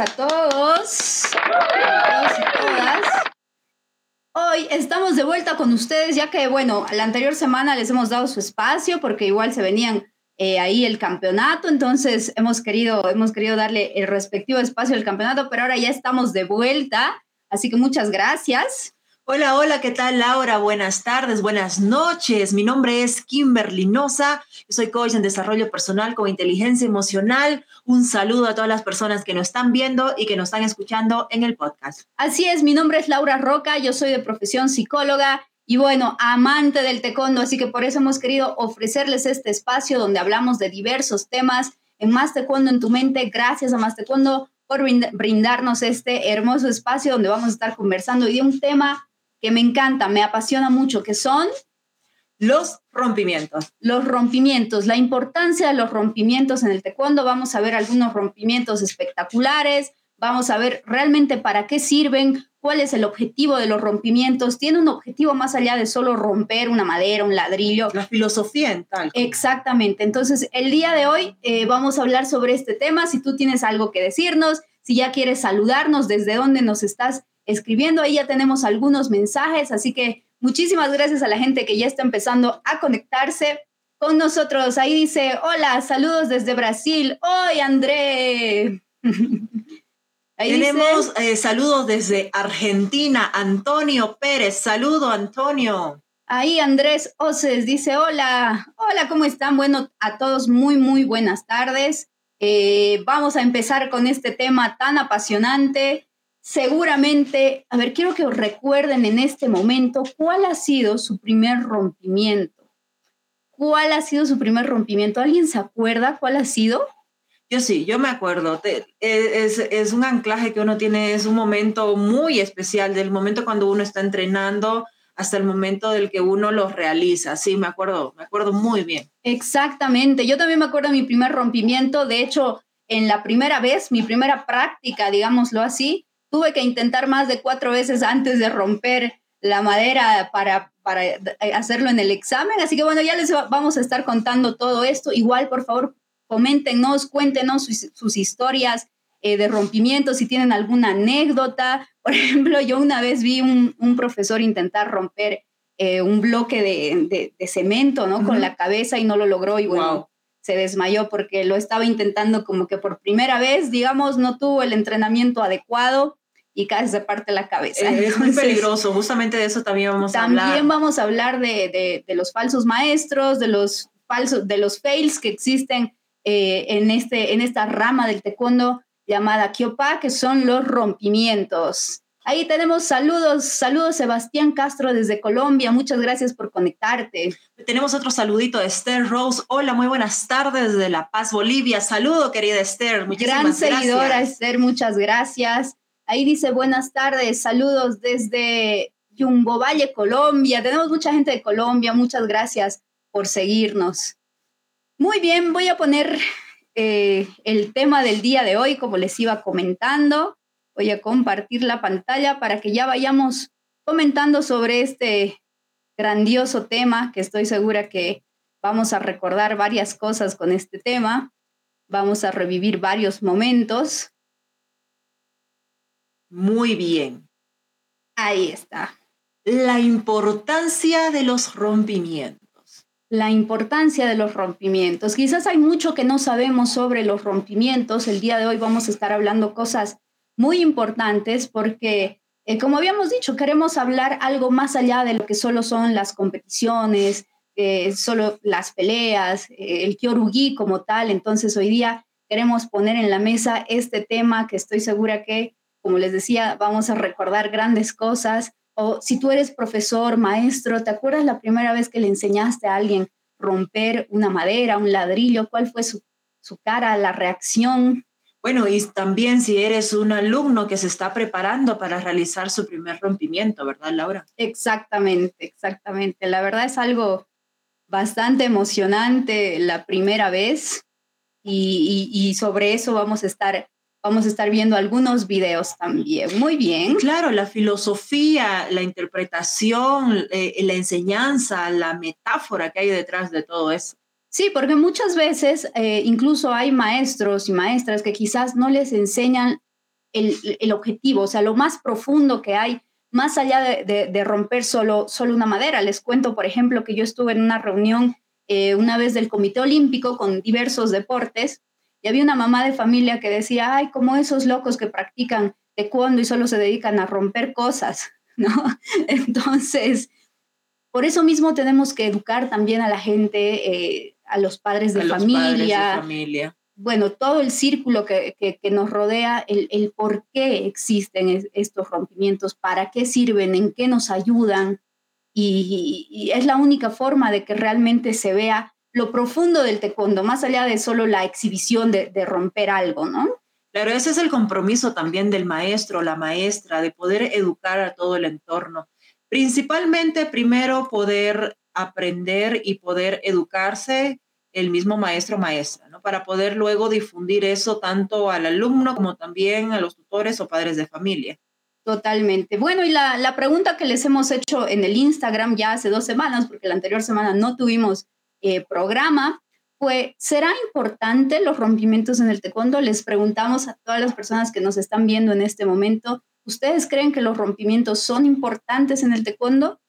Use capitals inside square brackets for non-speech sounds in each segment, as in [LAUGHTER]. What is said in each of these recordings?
a todos, todas. Hoy estamos de vuelta con ustedes, ya que, bueno, la anterior semana les hemos dado su espacio porque igual se venían eh, ahí el campeonato, entonces hemos querido, hemos querido darle el respectivo espacio al campeonato, pero ahora ya estamos de vuelta, así que muchas gracias. Hola, hola, ¿qué tal Laura? Buenas tardes, buenas noches. Mi nombre es Kimberly Noza, soy coach en desarrollo personal con inteligencia emocional. Un saludo a todas las personas que nos están viendo y que nos están escuchando en el podcast. Así es, mi nombre es Laura Roca, yo soy de profesión psicóloga y bueno, amante del taekwondo, así que por eso hemos querido ofrecerles este espacio donde hablamos de diversos temas en Más Taekwondo en tu mente. Gracias a Más Taekwondo por brindarnos este hermoso espacio donde vamos a estar conversando y de un tema que me encanta, me apasiona mucho, que son los rompimientos. Los rompimientos, la importancia de los rompimientos en el taekwondo. Vamos a ver algunos rompimientos espectaculares, vamos a ver realmente para qué sirven, cuál es el objetivo de los rompimientos. Tiene un objetivo más allá de solo romper una madera, un ladrillo. La filosofía en tal. Exactamente. Entonces, el día de hoy eh, vamos a hablar sobre este tema. Si tú tienes algo que decirnos, si ya quieres saludarnos, desde dónde nos estás escribiendo. Ahí ya tenemos algunos mensajes, así que muchísimas gracias a la gente que ya está empezando a conectarse con nosotros. Ahí dice, hola, saludos desde Brasil. Hoy, André. [LAUGHS] Ahí Tenemos eh, saludos desde Argentina, Antonio Pérez. Saludo, Antonio. Ahí Andrés Oces dice, hola, hola, ¿cómo están? Bueno, a todos muy, muy buenas tardes. Eh, vamos a empezar con este tema tan apasionante seguramente, a ver, quiero que os recuerden en este momento cuál ha sido su primer rompimiento. ¿Cuál ha sido su primer rompimiento? ¿Alguien se acuerda cuál ha sido? Yo sí, yo me acuerdo. E, es, es, un anclaje que uno tiene, es un momento muy especial, del momento cuando uno está entrenando hasta el momento del que uno lo realiza. Sí, me acuerdo, me acuerdo muy bien. Exactamente. Yo también me acuerdo de mi primer rompimiento. De hecho, en la primera vez, mi primera práctica, digámoslo así, tuve que intentar más de cuatro veces antes de romper la madera para, para hacerlo en el examen. Así que bueno, ya les vamos a estar contando todo esto. Igual, por favor, coméntenos, cuéntenos sus, historias eh, de rompimiento, si tienen alguna anécdota. [LAUGHS] Por ejemplo, yo una vez vi un, un profesor intentar romper eh, un bloque de, de, cemento, ¿no? Con la cabeza y no lo logró y bueno, se desmayó porque lo estaba intentando como que por primera vez, digamos, no tuvo el entrenamiento adecuado y casi se parte la cabeza. Eh, es muy peligroso, justamente de eso también vamos a hablar. También vamos a hablar de, de, los falsos maestros, de los falsos, de los fails que existen eh, en, este, en esta rama del taekwondo llamada Kyopa, que son los rompimientos. Ahí tenemos saludos, saludos Sebastián Castro desde Colombia, muchas gracias por conectarte. Tenemos otro saludito de Esther Rose, hola, muy buenas tardes desde La Paz, Bolivia. Saludo, querida Esther, muchísimas Gran seguidora Esther, muchas gracias. Ahí dice buenas tardes, saludos desde Yumbo Valle, Colombia. Tenemos mucha gente de Colombia, muchas gracias por seguirnos. Muy bien, voy a poner eh, el tema del día de hoy, como les iba comentando. Voy a compartir la pantalla para que ya vayamos comentando sobre este grandioso tema, que estoy segura que vamos a recordar varias cosas con este tema. Vamos a revivir varios momentos. Muy bien. Ahí está. La importancia de los rompimientos. La importancia de los rompimientos. Quizás hay mucho que no sabemos sobre los rompimientos. El día de hoy vamos a estar hablando cosas muy importantes porque, eh, como habíamos dicho, queremos hablar algo más allá de lo que solo son las competiciones, eh, solo las peleas, eh, el kyorugi como tal. Entonces hoy día queremos poner en la mesa este tema que estoy segura que como les decía, vamos a recordar grandes cosas. O si tú eres profesor, maestro, ¿te acuerdas la primera vez que le enseñaste a alguien romper una madera, un ladrillo? ¿Cuál fue su, su cara, la reacción? Bueno, y también si eres un alumno que se está preparando para realizar su primer rompimiento, ¿verdad, Laura? Exactamente, exactamente. La verdad es algo bastante emocionante la primera vez y, y, y sobre eso vamos a estar Vamos a estar viendo algunos videos también. Muy bien. Claro, la filosofía, la interpretación, eh, la enseñanza, la metáfora que hay detrás de todo eso. Sí, porque muchas veces eh, incluso hay maestros y maestras que quizás no les enseñan el, el, objetivo, o sea, lo más profundo que hay, más allá de, de, romper solo, solo una madera. Les cuento, por ejemplo, que yo estuve en una reunión eh, una vez del Comité Olímpico con diversos deportes y había una mamá de familia que decía, ay, como esos locos que practican taekwondo y solo se dedican a romper cosas, [LAUGHS] ¿no? Entonces, por eso mismo tenemos que educar también a la gente, eh, a los padres de, familia, familia. Bueno, todo el círculo que, que, nos rodea, el, el, por qué existen estos rompimientos, para qué sirven, en qué nos ayudan. Y, y, es la única forma de que realmente se vea lo profundo del taekwondo, más allá de solo la exhibición de, de romper algo, ¿no? Claro, ese es el compromiso también del maestro, la maestra, de poder educar a todo el entorno. Principalmente, primero, poder aprender y poder educarse el mismo maestro o maestra, ¿no? Para poder luego difundir eso tanto al alumno como también a los tutores o padres de familia. Totalmente. Bueno, y la, la pregunta que les hemos hecho en el Instagram ya hace dos semanas, porque la anterior semana no tuvimos eh, programa, fue, ¿será importante los rompimientos en el taekwondo? Les preguntamos a todas las personas que nos están viendo en este momento, ¿ustedes creen que los rompimientos son importantes en el taekwondo?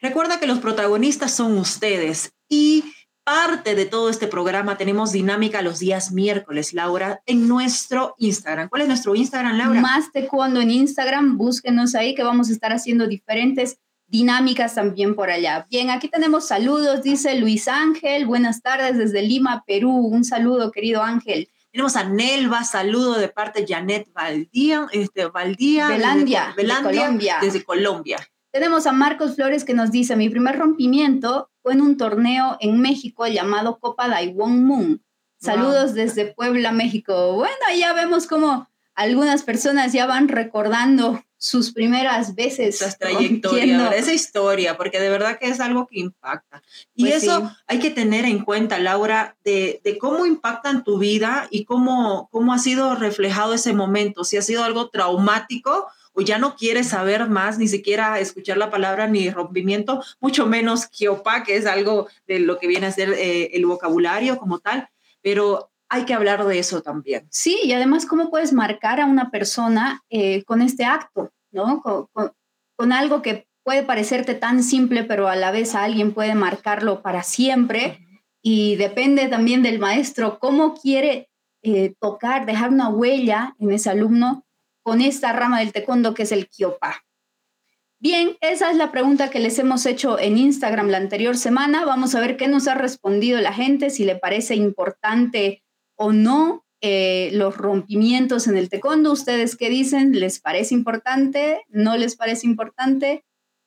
Recuerda que los protagonistas son ustedes y parte de todo este programa tenemos dinámica los días miércoles, Laura, en nuestro Instagram. ¿Cuál es nuestro Instagram, Laura? Más taekwondo en Instagram, búsquenos ahí que vamos a estar haciendo diferentes dinámicas también por allá. Bien, aquí tenemos saludos, dice Luis Ángel, buenas tardes desde Lima, Perú, un saludo querido Ángel. Tenemos a Nelva, saludo de parte de Janet Valdía, este, Valdía, Belandia, desde, Colombia. desde Colombia. Tenemos a Marcos Flores que nos dice, mi primer rompimiento fue en un torneo en México llamado Copa Daiwon Moon. Saludos desde Puebla, México. Bueno, ya vemos cómo algunas personas ya van recordando sus primeras veces. Esa [LAUGHS] trayectoria, esa historia, porque de verdad que es algo que impacta. Y pues eso hay que tener en cuenta, Laura, de, de, cómo impacta en tu vida y cómo, cómo ha sido reflejado ese momento, si ha sido algo traumático o ya no quieres saber más, ni siquiera escuchar la palabra ni rompimiento, mucho menos kiopa, que es algo de lo que viene a ser eh, el vocabulario como tal, pero hay que hablar de eso también. Sí, y además cómo puedes marcar a una persona eh, con este acto, ¿no? Con, algo que puede parecerte tan simple, pero a la vez a alguien puede marcarlo para siempre. Y depende también del maestro cómo quiere eh, tocar, dejar una huella en ese alumno con esta rama del taekwondo que es el kiopa. Bien, esa es la pregunta que les hemos hecho en Instagram la anterior semana. Vamos a ver qué nos ha respondido la gente, si le parece importante o no eh, los rompimientos en el taekwondo. ¿Ustedes qué dicen? ¿Les parece importante? ¿No les parece importante?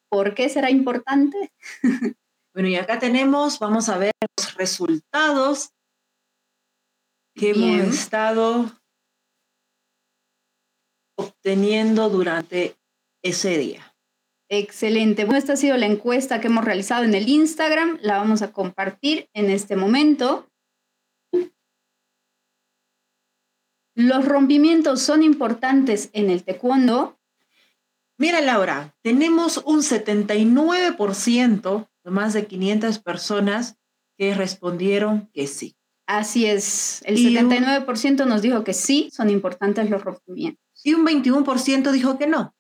¿Por qué será importante? [LAUGHS] bueno, y acá tenemos, vamos a ver los resultados que hemos estado obteniendo durante ese día. Excelente. Bueno, esta ha sido la encuesta que hemos realizado en el Instagram. La vamos a compartir en este momento. ¿Los rompimientos son importantes en el taekwondo? Mira, Laura, tenemos un 79% de más de 500 personas que respondieron que sí. Así es, el 79% nos dijo que sí, son importantes los rompimientos. Y un 21% dijo que no,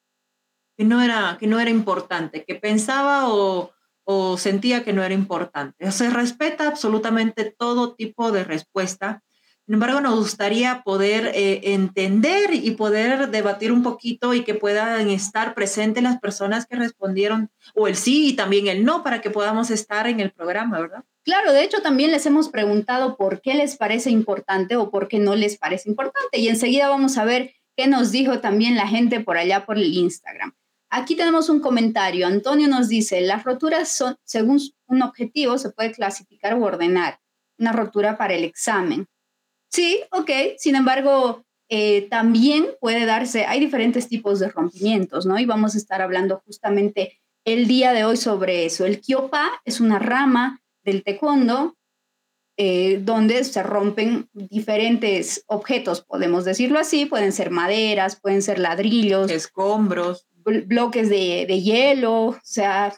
que no era, que no era importante, que pensaba o, o sentía que no era importante. Se respeta absolutamente todo tipo de respuesta sin embargo, nos gustaría poder eh, entender y poder debatir un poquito y que puedan estar presentes las personas que respondieron o el sí y también el no para que podamos estar en el programa, ¿verdad? Claro, de hecho también les hemos preguntado por qué les parece importante o por qué no les parece importante y enseguida vamos a ver qué nos dijo también la gente por allá por el Instagram. Aquí tenemos un comentario. Antonio nos dice, las roturas son, según un objetivo, se puede clasificar o ordenar. Una rotura para el examen. Sí, ok. Sin embargo, eh, también puede darse, hay diferentes tipos de rompimientos, ¿no? Y vamos a estar hablando justamente el día de hoy sobre eso. El kyopa es una rama del taekwondo eh, donde se rompen diferentes objetos, podemos decirlo así, pueden ser maderas, pueden ser ladrillos, escombros, bloques de, de hielo, o sea,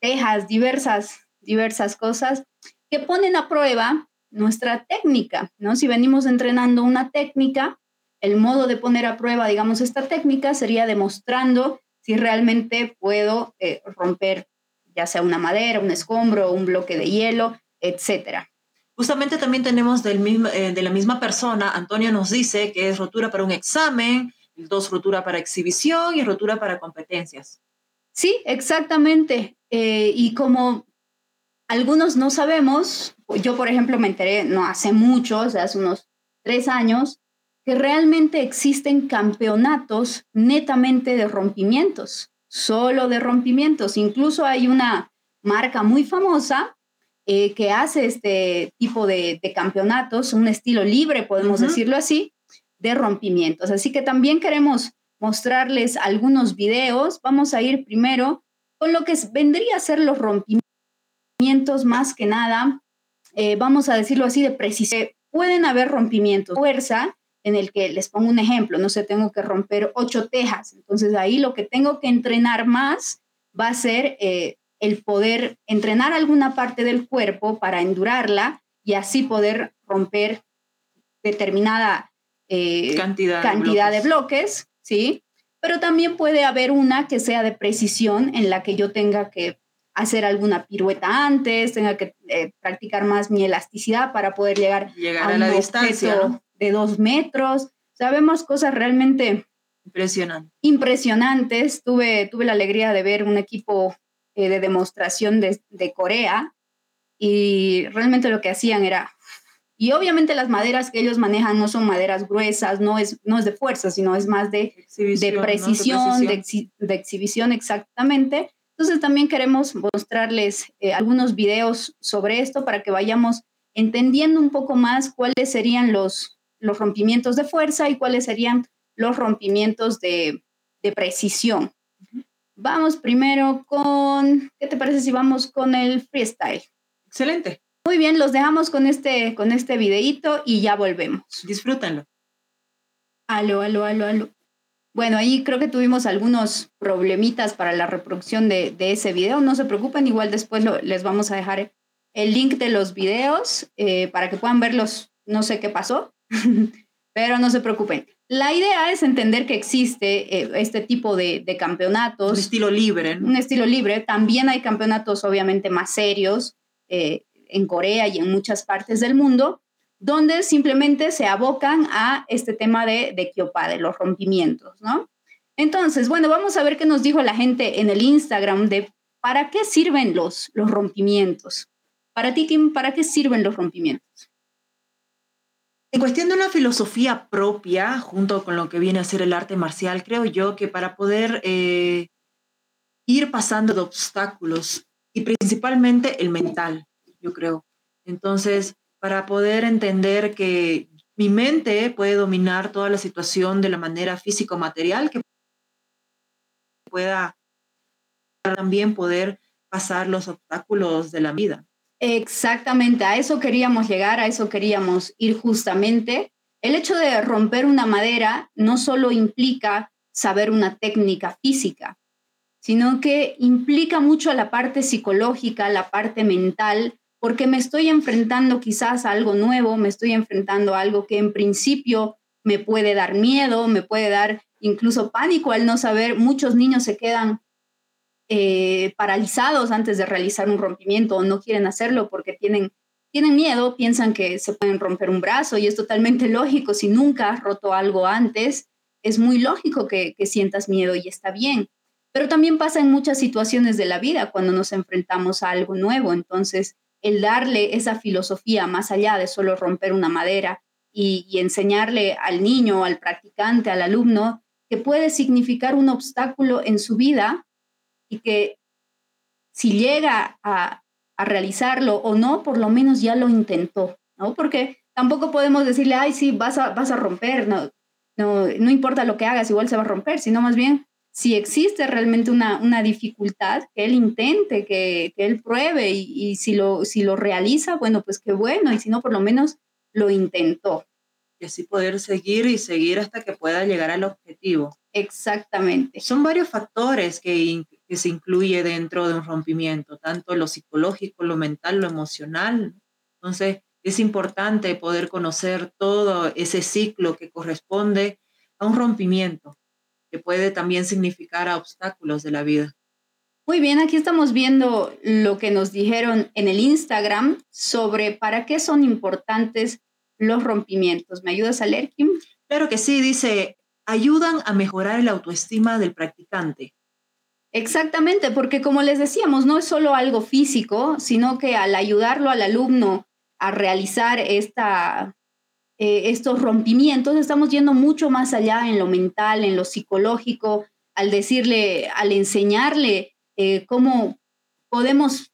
tejas, diversas, diversas cosas que ponen a prueba nuestra técnica, ¿no? Si venimos entrenando una técnica, el modo de poner a prueba, digamos, esta técnica sería demostrando si realmente puedo eh, romper ya sea una madera, un escombro, un bloque de hielo, etcétera. Justamente también tenemos eh, de la misma persona, Antonio nos dice que es rotura para un examen, dos rotura para exhibición y rotura para competencias. Sí, exactamente. Eh, y como algunos no sabemos, yo por ejemplo me enteré no hace mucho, hace unos tres años, que realmente existen campeonatos netamente de rompimientos, solo de rompimientos. Incluso hay una marca muy famosa eh, que hace este tipo de, campeonatos, un estilo libre, podemos decirlo así, de rompimientos. Así que también queremos mostrarles algunos videos. Vamos a ir primero con lo que vendría a ser los rompimientos más que nada, eh, vamos a decirlo así, de precisión. Pueden haber rompimientos de fuerza, en el que les pongo un ejemplo, no sé, tengo que romper ocho tejas. Entonces ahí lo que tengo que entrenar más va a ser eh, el poder entrenar alguna parte del cuerpo para endurarla y así poder romper determinada eh, cantidad, cantidad de, bloques. ¿sí? Pero también puede haber una que sea de precisión en la que yo tenga que hacer alguna pirueta antes, tenga que eh, practicar más mi elasticidad para poder llegar, llegar a, la distancia de dos metros. Sabemos cosas realmente impresionantes. impresionantes. Tuve, tuve la alegría de ver un equipo eh, de demostración de, Corea y realmente lo que hacían era, y obviamente las maderas que ellos manejan no son maderas gruesas, no es, no es de fuerza, sino es más de, de precisión, de, exhibición exactamente. Entonces también queremos mostrarles eh, algunos videos sobre esto para que vayamos entendiendo un poco más cuáles serían los, los rompimientos de fuerza y cuáles serían los rompimientos de, de precisión. Vamos primero con, ¿qué te parece si vamos con el freestyle? Excelente. Muy bien, los dejamos con este, con este videíto y ya volvemos. Disfrútenlo. Aló, aló, aló, aló. Bueno, ahí creo que tuvimos algunos problemitas para la reproducción de, de ese video. No se preocupen, igual después les vamos a dejar el link de los videos eh, para que puedan verlos. No sé qué pasó, [LAUGHS] pero no se preocupen. La idea es entender que existe eh, este tipo de, campeonatos. Un estilo libre. Un estilo libre. También hay campeonatos obviamente más serios eh, en Corea y en muchas partes del mundo, donde simplemente se abocan a este tema de, de Kyopa, de los rompimientos, ¿no? Entonces, bueno, vamos a ver qué nos dijo la gente en el Instagram de para qué sirven los, los rompimientos. Para ti, Kim, ¿para qué sirven los rompimientos? En cuestión de una filosofía propia, junto con lo que viene a ser el arte marcial, creo yo que para poder eh, ir pasando de obstáculos y principalmente el mental, yo creo. Entonces, para poder entender que mi mente puede dominar toda la situación de la manera físico-material, que pueda también poder pasar los obstáculos de la vida. Exactamente, a eso queríamos llegar, a eso queríamos ir justamente. El hecho de romper una madera no solo implica saber una técnica física, sino que implica mucho la parte psicológica, la parte mental, porque me estoy enfrentando quizás a algo nuevo, me estoy enfrentando a algo que en principio me puede dar miedo, me puede dar incluso pánico al no saber. Muchos niños se quedan eh, paralizados antes de realizar un rompimiento o no quieren hacerlo porque tienen, tienen miedo, piensan que se pueden romper un brazo y es totalmente [LAUGHS] lógico. Si nunca has roto algo antes, es muy lógico que, que sientas miedo y está bien. Pero también pasa en muchas situaciones de la vida cuando nos enfrentamos a algo nuevo. Entonces, el darle esa filosofía más allá de solo romper una madera y, y enseñarle al niño, al practicante, al alumno, que puede significar un obstáculo en su vida, y que si llega a, realizarlo o no, por lo menos ya lo intentó, ¿no? Porque tampoco podemos decirle, ay, sí, vas a, vas a romper, no, no, no importa lo que hagas, igual se va a romper, sino más bien, si existe realmente una, una dificultad, que él intente, que, que él pruebe y, y, si, lo, si lo realiza, bueno, pues qué bueno, y si no, por lo menos lo intentó. Y así poder seguir y seguir hasta que pueda llegar al objetivo. Exactamente. Son varios factores que que se incluye dentro de un rompimiento, tanto lo psicológico, lo mental, lo emocional. Entonces, es importante poder conocer todo ese ciclo que corresponde a un rompimiento, que puede también significar a obstáculos de la vida. Muy bien, aquí estamos viendo lo que nos dijeron en el Instagram sobre para qué son importantes los rompimientos. ¿Me ayudas a leer, Kim? Claro que sí, dice, ayudan a mejorar la autoestima del practicante. Exactamente, porque como les decíamos, no es solo algo físico, sino que al ayudarlo al alumno a realizar esta, eh, estos rompimientos, estamos yendo mucho más allá en lo mental, en lo psicológico, al decirle, al enseñarle eh, cómo podemos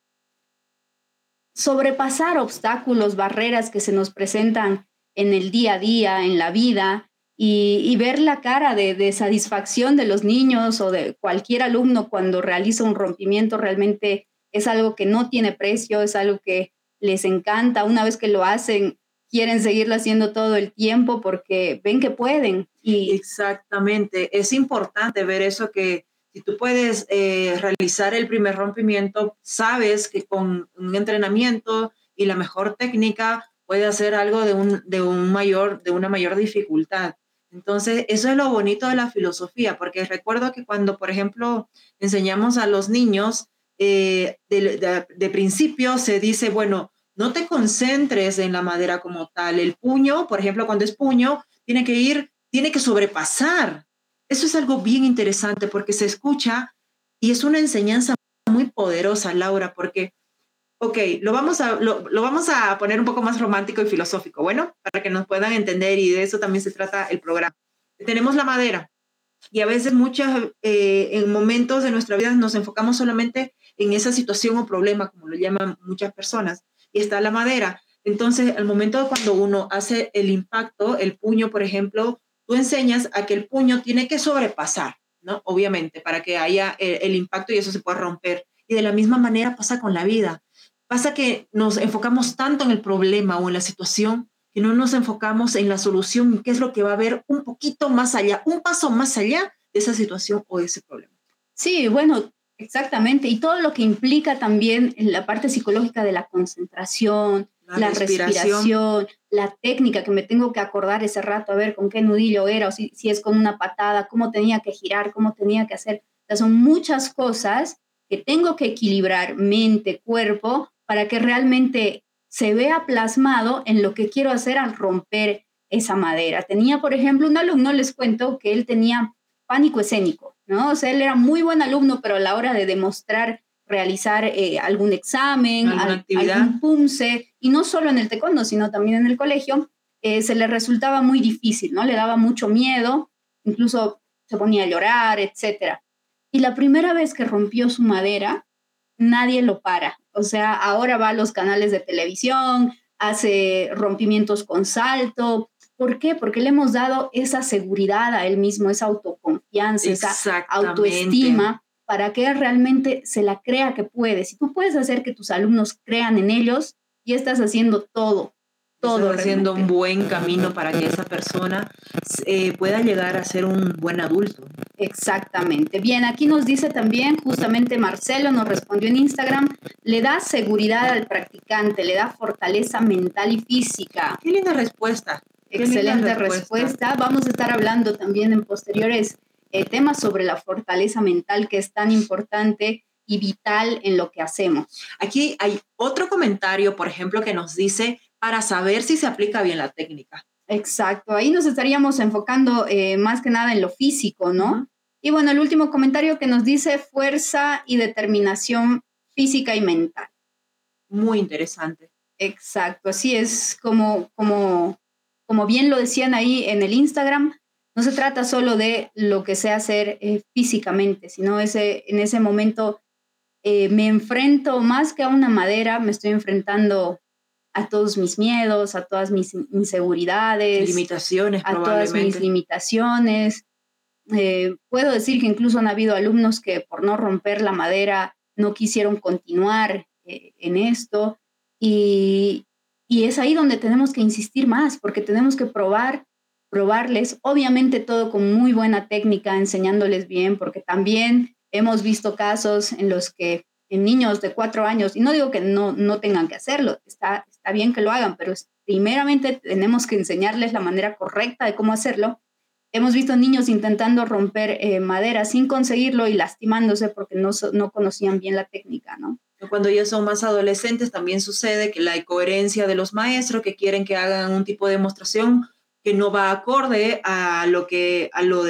sobrepasar obstáculos, barreras que se nos presentan en el día a día, en la vida, y, ver la cara de, satisfacción de los niños o de cualquier alumno cuando realiza un rompimiento realmente es algo que no tiene precio, es algo que les encanta. Una vez que lo hacen, quieren seguirlo haciendo todo el tiempo porque ven que pueden. Y... Exactamente, es importante ver eso que si tú puedes eh, realizar el primer rompimiento, sabes que con un entrenamiento y la mejor técnica puede hacer algo de, un, de, un mayor, de una mayor dificultad. Entonces, eso es lo bonito de la filosofía, porque recuerdo que cuando, por ejemplo, enseñamos a los niños, eh, de, principio se dice, bueno, no te concentres en la madera como tal. El puño, por ejemplo, cuando es puño, tiene que ir, tiene que sobrepasar. Eso es algo bien interesante porque se escucha y es una enseñanza muy poderosa, Laura, porque, ok, lo vamos a, lo, lo vamos a poner un poco más romántico y filosófico, bueno, para que nos puedan entender y de eso también se trata el programa. Tenemos la madera y a veces muchas, eh, en momentos de nuestra vida nos enfocamos solamente en esa situación o problema, como lo llaman muchas personas, y está la madera. Entonces, al momento de cuando uno hace el impacto, el puño, por ejemplo, tú enseñas a que el puño tiene que sobrepasar, ¿no? Obviamente, para que haya el, el impacto y eso se pueda romper. Y de la misma manera pasa con la vida. Pasa que nos enfocamos tanto en el problema o en la situación que no nos enfocamos en la solución, qué es lo que va a haber un poquito más allá, un paso más allá de esa situación o de ese problema. Sí, bueno, exactamente. Y todo lo que implica también en la parte psicológica de la concentración, la, respiración. la técnica que me tengo que acordar ese rato, a ver con qué nudillo era, o si, si es con una patada, cómo tenía que girar, cómo tenía que hacer. son muchas cosas que tengo que equilibrar mente, cuerpo, para que realmente se vea plasmado en lo que quiero hacer al romper esa madera. Tenía, por ejemplo, un alumno, les cuento, que él tenía pánico escénico, ¿no? O sea, él era muy buen alumno, pero a la hora de demostrar realizar eh, algún examen, algún punce, y no solo en el taekwondo, sino también en el colegio, eh, se le resultaba muy difícil, ¿no? Le daba mucho miedo, incluso se ponía a llorar, etc. Y la primera vez que rompió su madera, nadie lo para. O sea, ahora va a los canales de televisión, hace rompimientos con salto. ¿Por qué? Porque le hemos dado esa seguridad a él mismo, esa autoconfianza, esa autoestima para que él realmente se la crea que puede. Si tú puedes hacer que tus alumnos crean en ellos, y estás haciendo todo, todo. haciendo un buen camino para que esa persona eh, pueda llegar a ser un buen adulto. Exactamente. Bien, aquí nos dice también, justamente Marcelo nos respondió en Instagram, le da seguridad al practicante, le da fortaleza mental y física. Qué linda respuesta. Excelente respuesta. Vamos a estar hablando también en posteriores eh, temas sobre la fortaleza mental que es tan importante y vital en lo que hacemos. Aquí hay otro comentario, por ejemplo, que nos dice, para saber si se aplica bien la técnica. Exacto, ahí nos estaríamos enfocando eh, más que nada en lo físico, ¿no? Y bueno, el último comentario que nos dice fuerza y determinación física y mental. Muy interesante. Exacto, así es como, como, como bien lo decían ahí en el Instagram, no se trata solo de lo que sé hacer eh, físicamente, sino ese, en ese momento eh, me enfrento más que a una madera, me estoy enfrentando a todos mis miedos, a todas mis inseguridades, limitaciones, a todas mis limitaciones. Eh, puedo decir que incluso han habido alumnos que por no romper la madera no quisieron continuar eh, en esto y, y es ahí donde tenemos que insistir más porque tenemos que probar, probarles, obviamente todo con muy buena técnica, enseñándoles bien, porque también hemos visto casos en los que en niños de cuatro años, y no digo que no, no tengan que hacerlo, está, está bien que lo hagan, pero primeramente tenemos que enseñarles la manera correcta de cómo hacerlo. Hemos visto niños intentando romper eh, madera sin conseguirlo y lastimándose porque no, no conocían bien la técnica, ¿no? Cuando ya son más adolescentes también sucede que la incoherencia de los maestros que quieren que hagan un tipo de demostración que no va acorde a lo que a lo,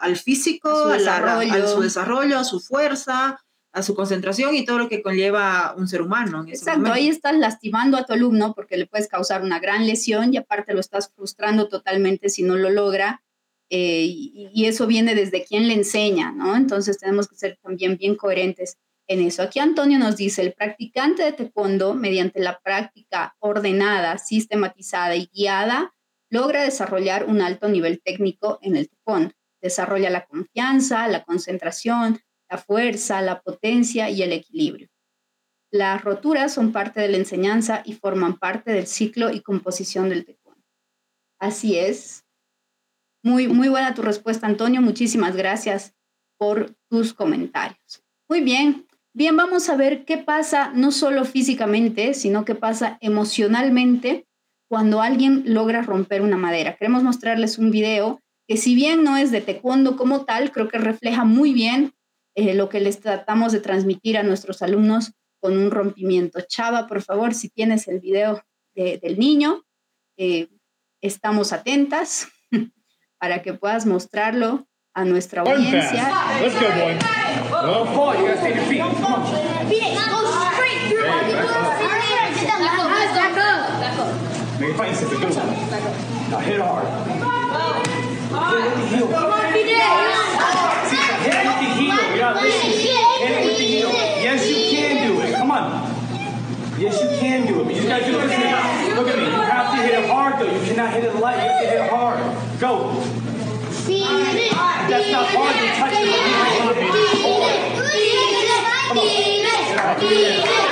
al, físico, a su, a, su desarrollo, a su fuerza, a su concentración y todo lo que conlleva un ser humano. Exacto, ahí estás lastimando a tu alumno porque le puedes causar una gran lesión y aparte lo estás frustrando totalmente si no lo logra. Eh, y, y, eso viene desde quien le enseña, ¿no? Entonces tenemos que ser también bien coherentes en eso. Aquí Antonio nos dice, el practicante de taekwondo, mediante la práctica ordenada, sistematizada y guiada, logra desarrollar un alto nivel técnico en el taekwondo. Desarrolla la confianza, la concentración, la fuerza, la potencia y el equilibrio. Las roturas son parte de la enseñanza y forman parte del ciclo y composición del taekwondo. Así es. Muy, muy buena tu respuesta, Antonio. Muchísimas gracias por tus comentarios. Muy bien. Bien, vamos a ver qué pasa no solo físicamente, sino qué pasa emocionalmente cuando alguien logra romper una madera. Queremos mostrarles un video que si bien no es de taekwondo como tal, creo que refleja muy bien eh, lo que les tratamos de transmitir a nuestros alumnos con un rompimiento. Chava, por favor, si tienes el video del niño, eh, estamos atentas [LAUGHS] para que puedas mostrarlo a nuestra audiencia. Yes, you can do it. Come on. Yes, you can do it. But you gotta do this. Look at me. You have to hit it hard, though. You cannot hit it light. You have to hit it hard. Go. That's not hard. You touch it. Come on.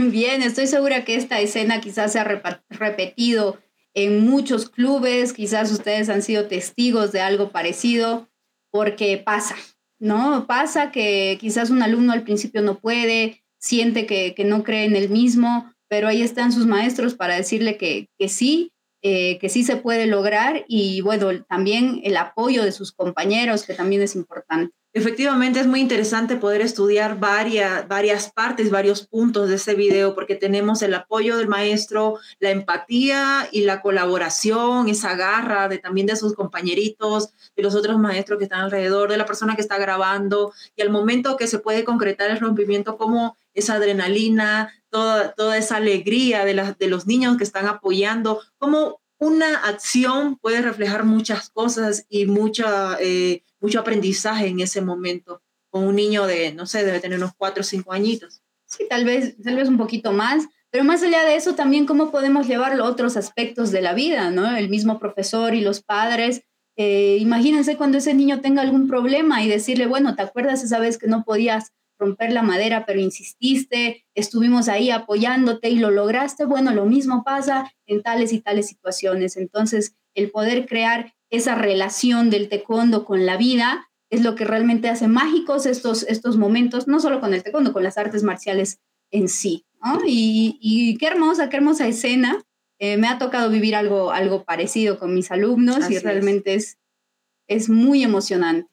[LAUGHS] Bien, estoy segura que esta escena quizás se ha repetido en muchos clubes, quizás ustedes han sido testigos de algo parecido, porque pasa, ¿no? Pasa que quizás un alumno al principio no puede, siente que, no cree en el mismo, pero ahí están sus maestros para decirle que, sí, eh, que sí se puede lograr y bueno, también el apoyo de sus compañeros, que también es importante. Efectivamente, es muy interesante poder estudiar varias, varias partes, varios puntos de ese video, porque tenemos el apoyo del maestro, la empatía y la colaboración, esa garra de también de sus compañeritos, de los otros maestros que están alrededor, de la persona que está grabando, y al momento que se puede concretar el rompimiento, como esa adrenalina, toda, toda esa alegría de, de los niños que están apoyando, como una acción puede reflejar muchas cosas y mucha, eh, mucho aprendizaje en ese momento con un niño de, no sé, debe tener unos cuatro o cinco añitos. Sí, tal vez, tal vez un poquito más, pero más allá de eso también cómo podemos llevarlo a otros aspectos de la vida, ¿no? El mismo profesor y los padres. Eh, imagínense cuando ese niño tenga algún problema y decirle, bueno, ¿te acuerdas esa vez que no podías romper la madera, pero insististe, estuvimos ahí apoyándote y lo lograste, bueno, lo mismo pasa en tales y tales situaciones. Entonces, el poder crear esa relación del taekwondo con la vida es lo que realmente hace mágicos estos, estos momentos, no solo con el taekwondo, con las artes marciales en sí. Y, qué hermosa, qué hermosa escena. Eh, me ha tocado vivir algo, algo parecido con mis alumnos y realmente es, es muy emocionante.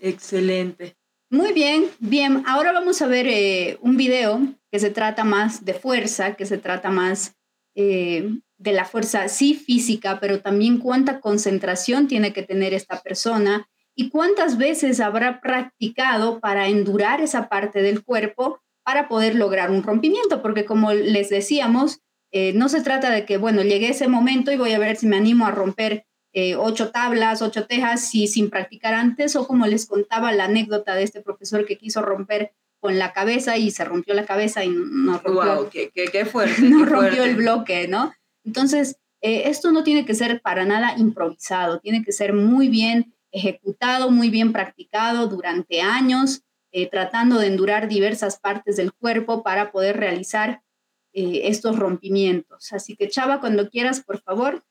Excelente. Muy bien, bien. Ahora vamos a ver eh, un video que se trata más de fuerza, que se trata más eh, de la fuerza, sí física, pero también cuánta concentración tiene que tener esta persona y cuántas veces habrá practicado para endurar esa parte del cuerpo para poder lograr un rompimiento, porque como les decíamos, eh, no se trata de que, bueno, llegue ese momento y voy a ver si me animo a romper eh, ocho tablas, ocho tejas y sin practicar antes, o como les contaba la anécdota de este profesor que quiso romper con la cabeza y se rompió la cabeza y no rompió, wow, qué, qué, qué fuerte. no [LAUGHS] qué rompió fuerte. el bloque, ¿no? Entonces, eh, esto no tiene que ser para nada improvisado, tiene que ser muy bien ejecutado, muy bien practicado durante años, eh, tratando de endurar diversas partes del cuerpo para poder realizar eh, estos rompimientos. Así que Chava, cuando quieras, por favor.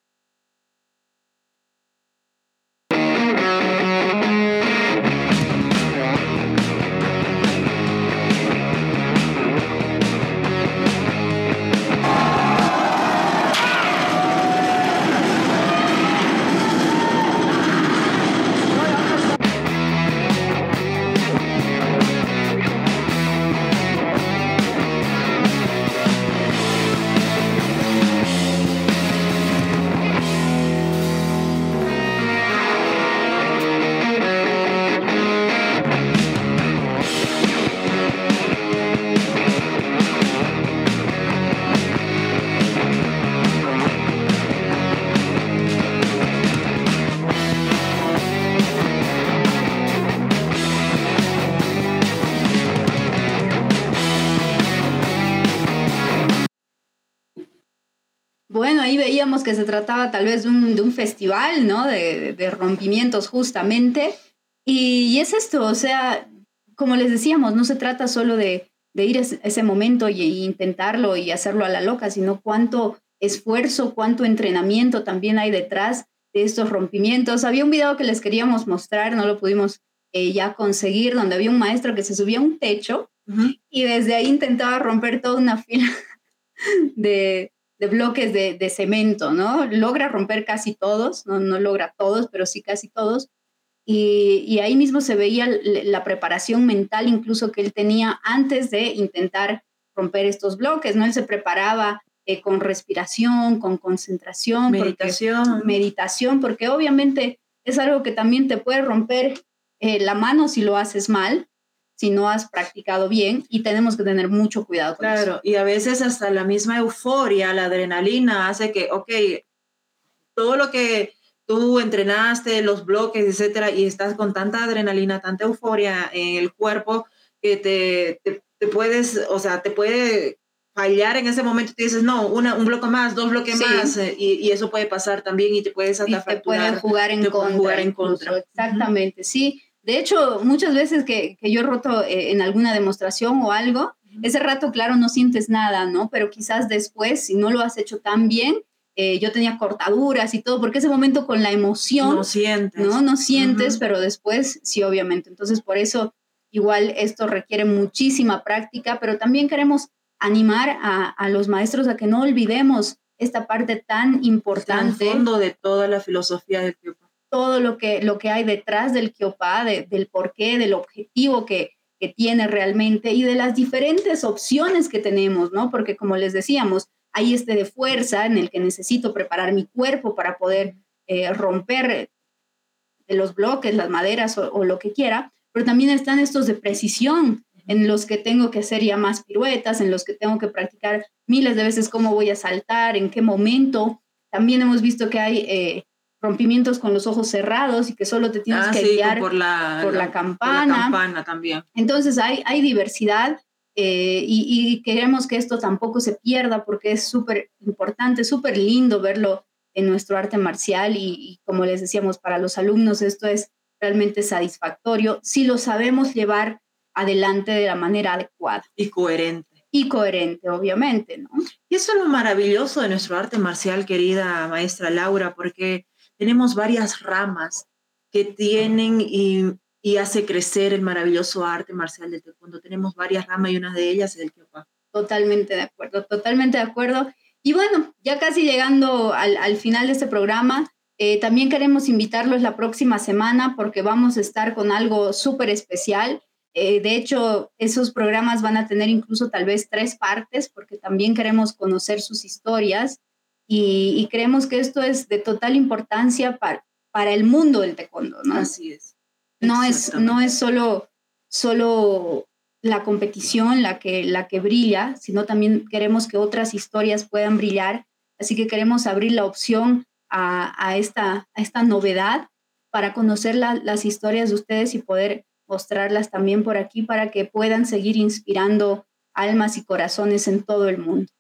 Bueno, ahí veíamos que se trataba tal vez de un, de un festival, ¿no? De, de, rompimientos justamente. Y, y, es esto, o sea, como les decíamos, no se trata solo de, de ir a ese momento y, y, intentarlo y hacerlo a la loca, sino cuánto esfuerzo, cuánto entrenamiento también hay detrás de estos rompimientos. Había un video que les queríamos mostrar, no lo pudimos eh, ya conseguir, donde había un maestro que se subía a un techo uh -huh. y desde ahí intentaba romper toda una fila [LAUGHS] de, de bloques de, de, cemento, ¿no? Logra romper casi todos, no, no logra todos, pero sí casi todos. Y, y, ahí mismo se veía la preparación mental incluso que él tenía antes de intentar romper estos bloques, ¿no? Él se preparaba eh, con respiración, con concentración, meditación. Porque, meditación, porque obviamente es algo que también te puede romper eh, la mano si lo haces mal, si no has practicado bien y tenemos que tener mucho cuidado con claro, eso. Claro, y a veces hasta la misma euforia, la adrenalina hace que, ok, todo lo que tú entrenaste, los bloques, etcétera, y estás con tanta adrenalina, tanta euforia en el cuerpo que te, te, te puedes, o sea, te puede fallar en ese momento, te dices, no, una, un bloque más, dos bloques sí. más, eh, y, y, eso puede pasar también y te puedes hasta y te pueden jugar en te contra. Jugar en contra. Exactamente, uh -huh. sí. De hecho, muchas veces que, que yo he roto eh, en alguna demostración o algo, ese rato, claro, no sientes nada, ¿no? Pero quizás después, si no lo has hecho tan bien, eh, yo tenía cortaduras y todo, porque ese momento con la emoción, no sientes, no, no sientes uh -huh. pero después sí, obviamente. Entonces, por eso, igual esto requiere muchísima práctica, pero también queremos animar a, a los maestros a que no olvidemos esta parte tan importante. El fondo de toda la filosofía del. Todo lo que, lo que hay detrás del Kyopa, de, del porqué, del objetivo que, que tiene realmente y de las diferentes opciones que tenemos, ¿no? Porque como les decíamos, hay este de fuerza en el que necesito preparar mi cuerpo para poder eh, romper los bloques, las maderas o, o, lo que quiera, pero también están estos de precisión en los que tengo que hacer ya más piruetas, en los que tengo que practicar miles de veces cómo voy a saltar, en qué momento. También hemos visto que hay eh, rompimientos con los ojos cerrados y que solo te tienes ah, que sí, guiar por la, por la, la, campana. Por la campana también. Entonces hay, hay diversidad eh, y, y, queremos que esto tampoco se pierda porque es súper importante, súper lindo verlo en nuestro arte marcial y, y, como les decíamos, para los alumnos esto es realmente satisfactorio si lo sabemos llevar adelante de la manera adecuada. Y coherente. Y coherente, obviamente, ¿no? Y eso es lo maravilloso de nuestro arte marcial, querida maestra Laura, porque tenemos varias ramas que tienen y, y hace crecer el maravilloso arte marcial del taekwondo. Tenemos varias ramas y una de ellas es el kyopa. Totalmente de acuerdo, totalmente de acuerdo. Y bueno, ya casi llegando al, al final de este programa, eh, también queremos invitarlos la próxima semana porque vamos a estar con algo súper especial. Eh, de hecho, esos programas van a tener incluso tal vez tres partes porque también queremos conocer sus historias y, y creemos que esto es de total importancia para, para el mundo del taekwondo, ¿no? Así es. No es, no es solo, solo la competición la que, la que brilla, sino también queremos que otras historias puedan brillar. Así que queremos abrir la opción a, a esta, a esta novedad para conocer la, las historias de ustedes y poder mostrarlas también por aquí para que puedan seguir inspirando almas y corazones en todo el mundo.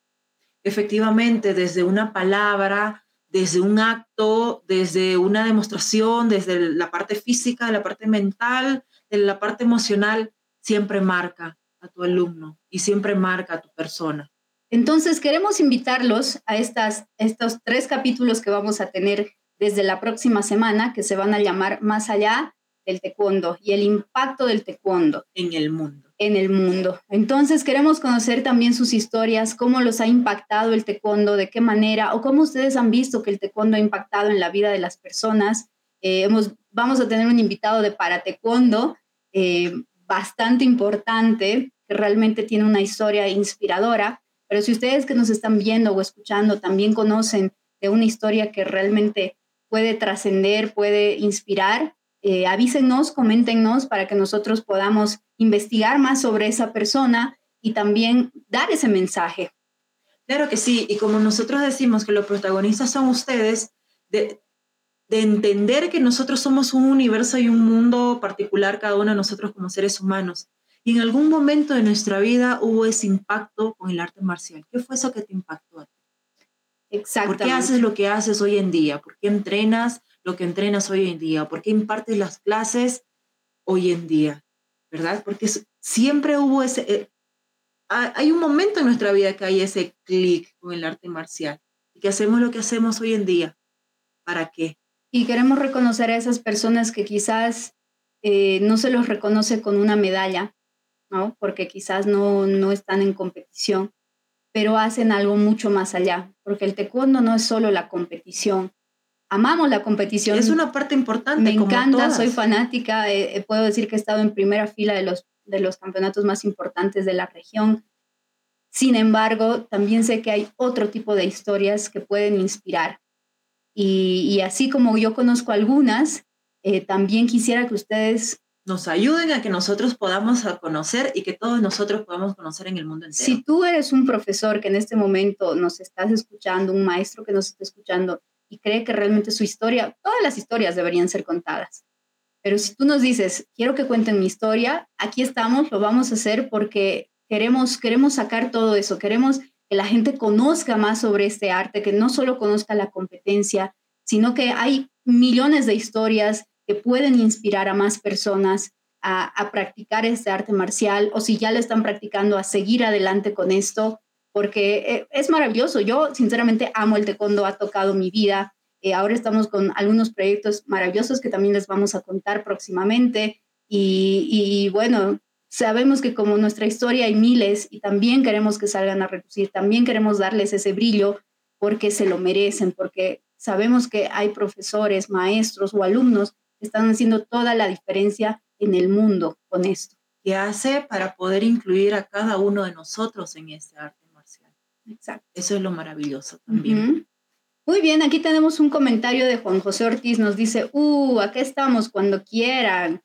Efectivamente, desde una palabra, desde un acto, desde una demostración, desde la parte física, la parte mental, de la parte emocional, siempre marca a tu alumno y siempre marca a tu persona. Entonces, queremos invitarlos a estas, estos tres capítulos que vamos a tener desde la próxima semana, que se van a llamar Más allá del taekwondo y el impacto del taekwondo. En el mundo. En el mundo. Entonces, queremos conocer también sus historias, cómo los ha impactado el taekwondo, de qué manera, o cómo ustedes han visto que el taekwondo ha impactado en la vida de las personas. Eh, vamos a tener un invitado de para taekwondo eh, bastante importante, que realmente tiene una historia inspiradora pero si ustedes que nos están viendo o escuchando también conocen de una historia que realmente puede trascender, puede inspirar, eh, avísenos, coméntenos para que nosotros podamos investigar más sobre esa persona y también dar ese mensaje. Claro que sí, y como nosotros decimos que los protagonistas son ustedes, de, de entender que nosotros somos un universo y un mundo particular, cada uno de nosotros como seres humanos, y en algún momento de nuestra vida hubo ese impacto con el arte marcial. ¿Qué fue eso que te impactó a ti? Exactamente. ¿Por qué haces lo que haces hoy en día? ¿Por qué entrenas lo que entrenas hoy en día? ¿Por qué impartes las clases hoy en día? ¿Verdad? Porque siempre hubo ese... Eh, hay un momento en nuestra vida que hay ese clic con el arte marcial y que hacemos lo que hacemos hoy en día. ¿Para qué? Y queremos reconocer a esas personas que quizás eh, no se los reconoce con una medalla, porque quizás no, no están en competición, pero hacen algo mucho más allá, porque el taekwondo no es solo la competición. Amamos la competición. Es una parte importante. Me encanta, soy fanática, eh, eh, puedo decir que he estado en primera fila de los, de los campeonatos más importantes de la región. Sin embargo, también sé que hay otro tipo de historias que pueden inspirar. Y, y así como yo conozco algunas, eh, también quisiera que ustedes nos ayuden a que nosotros podamos conocer y que todos nosotros podamos conocer en el mundo entero. Si tú eres un profesor que en este momento nos estás escuchando, un maestro que nos está escuchando y cree que realmente su historia, todas las historias deberían ser contadas. Pero si tú nos dices, quiero que cuenten mi historia, aquí estamos, lo vamos a hacer porque queremos, queremos sacar todo eso, queremos que la gente conozca más sobre este arte, que no solo conozca la competencia, sino que hay millones de historias que pueden inspirar a más personas a, practicar este arte marcial o si ya lo están practicando, a seguir adelante con esto, porque eh, es maravilloso. Yo sinceramente amo el taekwondo, ha tocado mi vida. Eh, ahora estamos con algunos proyectos maravillosos que también les vamos a contar próximamente. Y, y, bueno, sabemos que como nuestra historia hay miles y también queremos que salgan a reducir, también queremos darles ese brillo porque se lo merecen, porque sabemos que hay profesores, maestros o alumnos están haciendo toda la diferencia en el mundo con esto. ¿Qué hace para poder incluir a cada uno de nosotros en este arte? Exacto. Eso es lo maravilloso también. Muy bien, aquí tenemos un comentario de Juan José Ortiz, nos dice, uh, aquí estamos cuando quieran,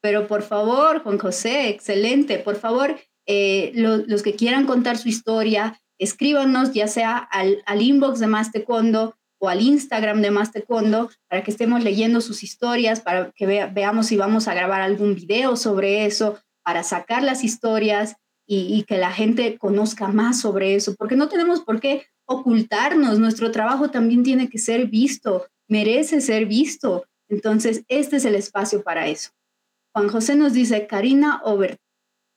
pero por favor, Juan José, excelente, por favor, eh, los que quieran contar su historia, escríbanos ya sea al, al inbox de Más Taekwondo o al Instagram de Más Taekwondo para que estemos leyendo sus historias, para que veamos si vamos a grabar algún video sobre eso, para sacar las historias y, que la gente conozca más sobre eso, porque no tenemos por qué ocultarnos, nuestro trabajo también tiene que ser visto, merece ser visto. Entonces, este es el espacio para eso. Juan José nos dice, Karina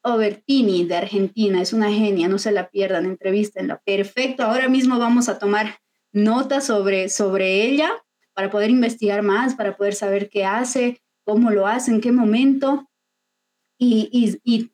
Obertini de Argentina, es una genia, no se la pierdan, entrevístenla. Perfecto, ahora mismo vamos a tomar notas sobre, sobre ella para poder investigar más, para poder saber qué hace, cómo lo hace, en qué momento y,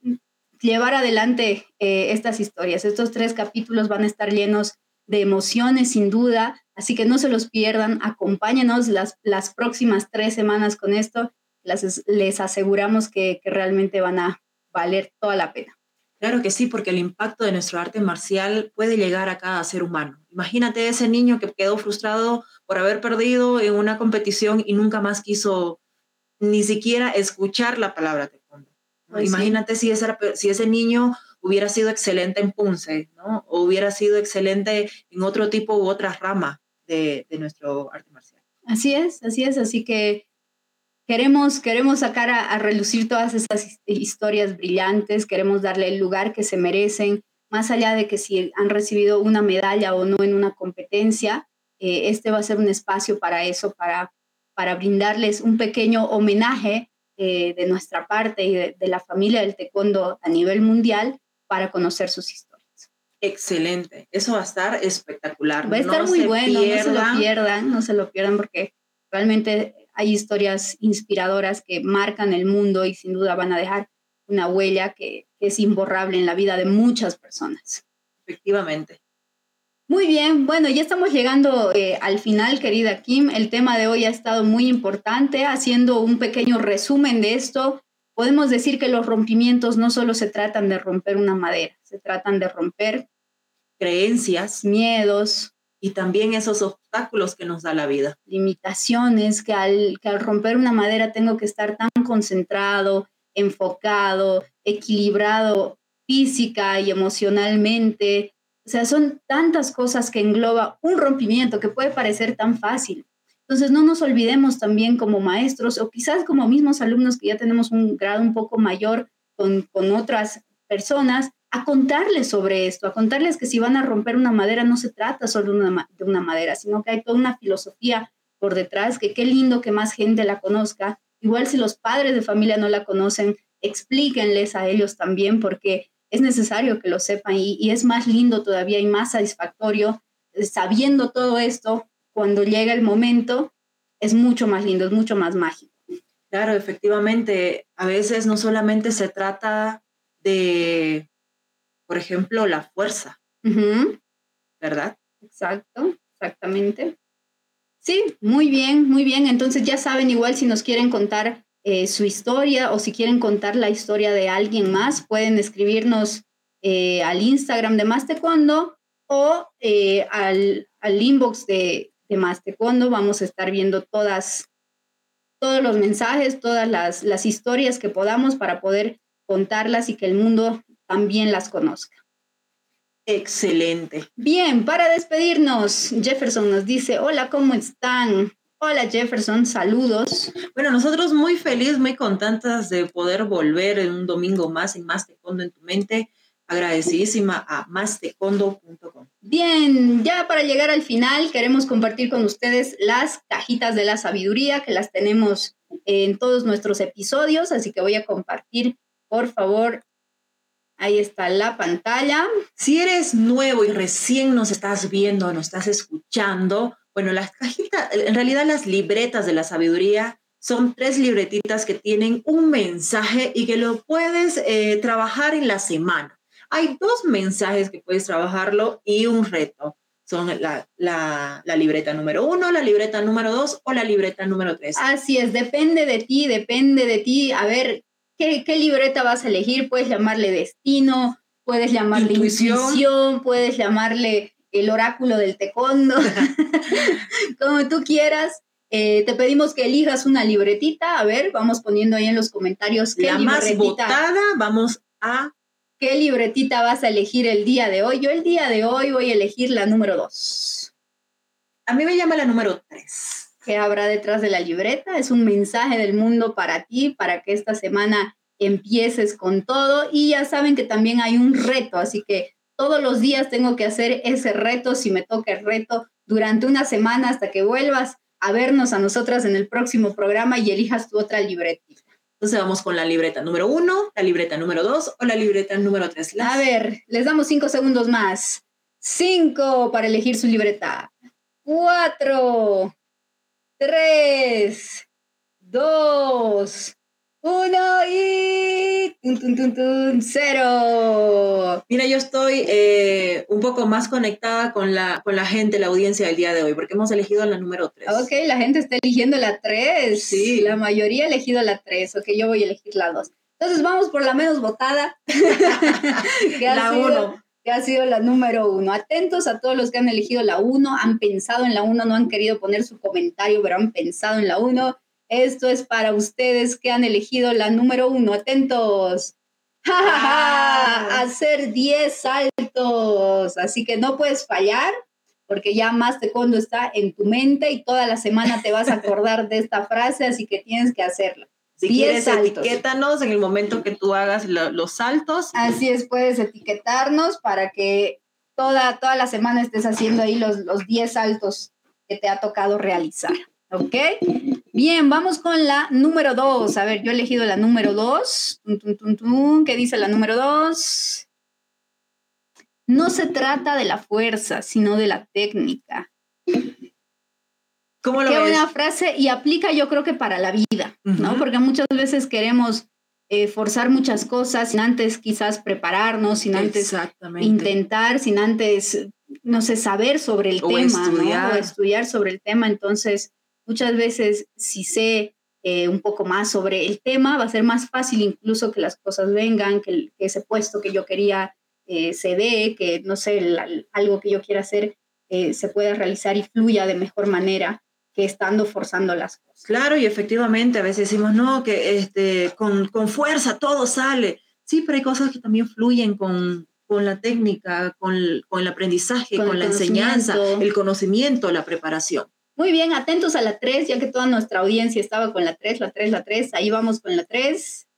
llevar adelante eh, estas historias. Estos tres capítulos van a estar llenos de emociones, sin duda, así que no se los pierdan, acompáñenos las, las próximas tres semanas con esto, las, les aseguramos que, que realmente van a valer toda la pena. Claro que sí, porque el impacto de nuestro arte marcial puede llegar a cada ser humano. Imagínate ese niño que quedó frustrado por haber perdido en una competición y nunca más quiso ni siquiera escuchar la palabra Pues Imagínate si, ese, si ese niño hubiera sido excelente en punce, ¿no? O hubiera sido excelente en otro tipo u otra rama de, de nuestro arte marcial. Así es, así es. Así que queremos, queremos sacar a, relucir todas esas historias brillantes, queremos darle el lugar que se merecen, más allá de que si han recibido una medalla o no en una competencia, eh, este va a ser un espacio para eso, para, para brindarles un pequeño homenaje eh, de nuestra parte y de, la familia del taekwondo a nivel mundial para conocer sus historias. Excelente, eso va a estar espectacular. Va a estar muy bueno, no se lo pierdan, no se lo pierdan porque realmente hay historias inspiradoras que marcan el mundo y sin duda van a dejar una huella que, es imborrable en la vida de muchas personas. Efectivamente. Muy bien, bueno, ya estamos llegando eh, al final, querida Kim. El tema de hoy ha estado muy importante. Haciendo un pequeño resumen de esto, podemos decir que los rompimientos no solo se tratan de romper una madera, se tratan de romper creencias, miedos, y también esos obstáculos que nos da la vida. Limitaciones, que al, que al romper una madera tengo que estar tan concentrado, enfocado, equilibrado física y emocionalmente. O sea, son tantas cosas que engloba un rompimiento que puede parecer tan fácil. Entonces, no nos olvidemos también como maestros o quizás como mismos alumnos que ya tenemos un grado un poco mayor con, con otras personas, a contarles sobre esto, a contarles que si van a romper una madera no se trata solo de una madera, sino que hay toda una filosofía por detrás, que qué lindo que más gente la conozca. Igual si los padres de familia no la conocen, explíquenles a ellos también porque es necesario que lo sepan y, y es más lindo todavía y más satisfactorio eh, sabiendo todo esto, cuando llega el momento, es mucho más lindo, es mucho más mágico. Claro, efectivamente, a veces no solamente se trata de por ejemplo, la fuerza, ¿verdad? Exacto, exactamente. Sí, muy bien, muy bien. Entonces ya saben igual si nos quieren contar eh, su historia o si quieren contar la historia de alguien más, pueden escribirnos eh, al Instagram de Más o eh, al, al, inbox de, de Más Vamos a estar viendo todas, todos los mensajes, todas las, las historias que podamos para poder contarlas y que el mundo también las conozca. Excelente. Bien, para despedirnos, Jefferson nos dice, hola, ¿cómo están? Hola Jefferson, saludos. Bueno, nosotros muy felices, muy contentas de poder volver en un domingo más en Más Tecondo en tu mente. Agradecidísima a mastecondo.com. Bien, ya para llegar al final queremos compartir con ustedes las cajitas de la sabiduría que las tenemos en todos nuestros episodios, así que voy a compartir, por favor, Ahí está la pantalla. Si eres nuevo y recién nos estás viendo, nos estás escuchando, bueno, las cajitas, en realidad las libretas de la sabiduría son tres libretitas que tienen un mensaje y que lo puedes eh, trabajar en la semana. Hay dos mensajes que puedes trabajarlo y un reto. Son la, la, la, libreta número uno, la libreta número dos o la libreta número tres. Así es, depende de ti, depende de ti. A ver, ¿Qué, libreta vas a elegir? Puedes llamarle destino, puedes llamarle intuición, puedes llamarle el oráculo del tecondo, [LAUGHS] como tú quieras. Eh, te pedimos que elijas una libretita. A ver, vamos poniendo ahí en los comentarios qué La más votada, vamos a... ¿Qué libretita vas a elegir el día de hoy? Yo el día de hoy voy a elegir la número dos. A mí me llama la número tres que habrá detrás de la libreta. Es un mensaje del mundo para ti, para que esta semana empieces con todo. Y ya saben que también hay un reto, así que todos los días tengo que hacer ese reto, si me toca el reto, durante una semana hasta que vuelvas a vernos a nosotras en el próximo programa y elijas tu otra libretita. Entonces vamos con la libreta número uno, la libreta número dos o la libreta número tres. A ver, les damos cinco segundos más. Cinco para elegir su libreta. Cuatro, tres, dos, uno y cero. Mira, yo estoy eh, un poco más conectada con la, con la gente, la audiencia del día de hoy, porque hemos elegido la número tres. Ok, la gente está eligiendo la tres. Sí. La mayoría ha elegido la tres. Ok, yo voy a elegir la dos. Entonces vamos por la menos votada. [LAUGHS] la uno que ha sido la número uno. Atentos a todos los que han elegido la uno, han pensado en la uno, no han querido poner su comentario, pero han pensado en la uno. Esto es para ustedes que han elegido la número uno. Atentos. ¡Ja, Hacer 10 saltos. Así que no puedes fallar porque ya más taekwondo está en tu mente y toda la semana te vas a acordar de esta frase, así que tienes que hacerla. Si quieres, etiquétanos en el momento que tú hagas los saltos. Así es, puedes etiquetarnos para que toda, toda la semana estés haciendo ahí los, los 10 saltos que te ha tocado realizar. ¿Ok? Bien, vamos con la número 2. A ver, yo he elegido la número 2. ¿Qué dice la número 2? No se trata de la fuerza, sino de la técnica. ¿Cómo lo Qué buena frase y aplica yo creo que para la vida, ¿no? Porque muchas veces queremos eh, forzar muchas cosas sin antes quizás prepararnos, sin antes intentar, sin antes, no sé, saber sobre el tema, estudiar. ¿no? O estudiar sobre el tema. Entonces, muchas veces si sé eh, un poco más sobre el tema, va a ser más fácil incluso que las cosas vengan, que, ese puesto que yo quería eh, se dé, que no sé, algo que yo quiera hacer se pueda realizar y fluya de mejor manera que estando forzando las cosas. Claro, y efectivamente a veces decimos, no, que este, con, con fuerza todo sale. Sí, pero hay cosas que también fluyen con, con la técnica, con, con el aprendizaje, con, la enseñanza, el conocimiento, la preparación. Muy bien, atentos a la 3, ya que toda nuestra audiencia estaba con la 3, la 3, la 3, ahí vamos con la 3.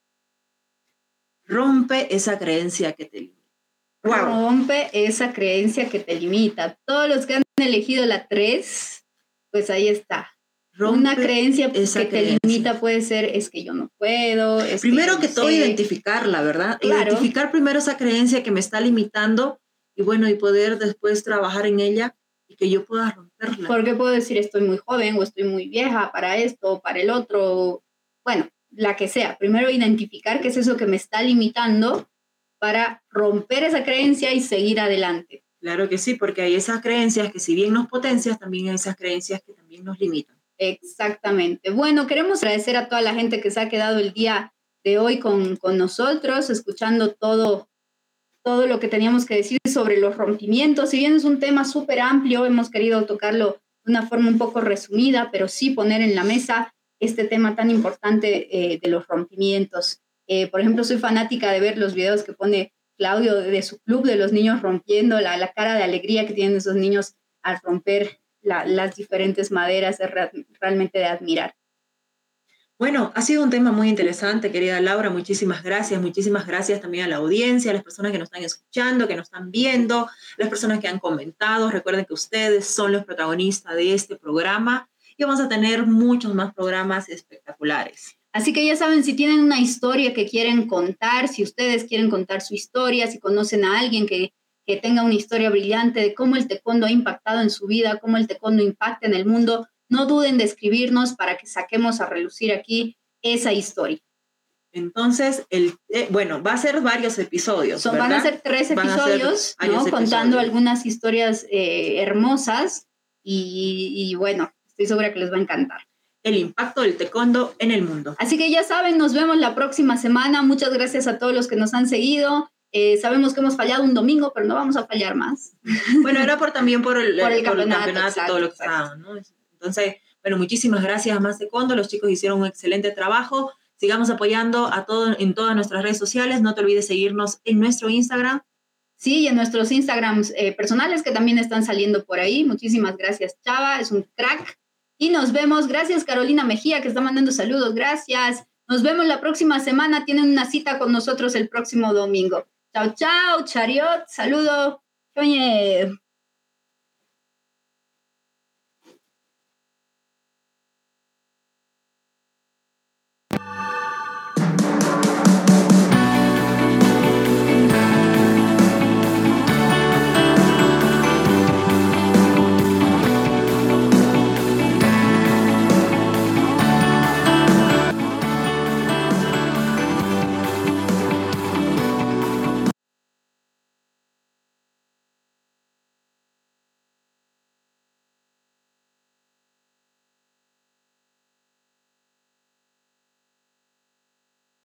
Rompe esa creencia que te limita. Rompe esa creencia que te limita. Todos los que han elegido la 3, pues ahí está. Una creencia que te limita puede ser es que yo no puedo. primero que, todo identificarla, ¿verdad? Identificar primero esa creencia que me está limitando y bueno, y poder después trabajar en ella que yo pueda romperla. Porque puedo decir estoy muy joven o estoy muy vieja para esto o para el otro. Bueno, la que sea. Primero identificar qué es eso que me está limitando para romper esa creencia y seguir adelante. Claro que sí, porque hay esas creencias que si bien nos potencian, también hay esas creencias que también nos limitan. Exactamente. Bueno, queremos agradecer a toda la gente que se ha quedado el día de hoy con, con nosotros, escuchando todo, todo lo que teníamos que decir sobre los rompimientos. Si bien es un tema súper amplio, hemos querido tocarlo de una forma un poco resumida, pero sí poner en la mesa este tema tan importante eh, de los rompimientos. Eh, por ejemplo, soy fanática de ver los videos que pone Claudio de su club de los niños rompiendo, la, la cara de alegría que tienen esos niños al romper las diferentes maderas es realmente de admirar. Bueno, ha sido un tema muy interesante, querida Laura. Muchísimas gracias. Muchísimas gracias también a la audiencia, a las personas que nos están escuchando, que nos están viendo, las personas que han comentado. Recuerden que ustedes son los protagonistas de este programa y vamos a tener muchos más programas espectaculares. Así que ya saben, si tienen una historia que quieren contar, si ustedes quieren contar su historia, si conocen a alguien que, que tenga una historia brillante de cómo el taekwondo ha impactado en su vida, cómo el taekwondo impacta en el mundo, no duden de escribirnos para que saquemos a relucir aquí esa historia. Entonces, el, eh, bueno, va a ser varios episodios. Van a ser tres episodios, ¿no? Contando algunas historias eh, hermosas y, y bueno, estoy segura que les va a encantar el impacto del taekwondo en el mundo. Así que ya saben, nos vemos la próxima semana. Muchas gracias a todos los que nos han seguido. Eh, sabemos que hemos fallado un domingo, pero no vamos a fallar más. Bueno, era por también por el, [LAUGHS] campeonato, y todo lo que estaba, ¿no? Entonces, bueno, muchísimas gracias a Más Taekwondo. Los chicos hicieron un excelente trabajo. Sigamos apoyando a todos en todas nuestras redes sociales. No te olvides seguirnos en nuestro Instagram. Sí, y en nuestros Instagrams eh, personales que también están saliendo por ahí. Muchísimas gracias, Chava. Es un crack. Y nos vemos. Gracias, Carolina Mejía, que está mandando saludos. Gracias. Nos vemos la próxima semana. Tienen una cita con nosotros el próximo domingo. Chao, chao, Chariot. Saludo.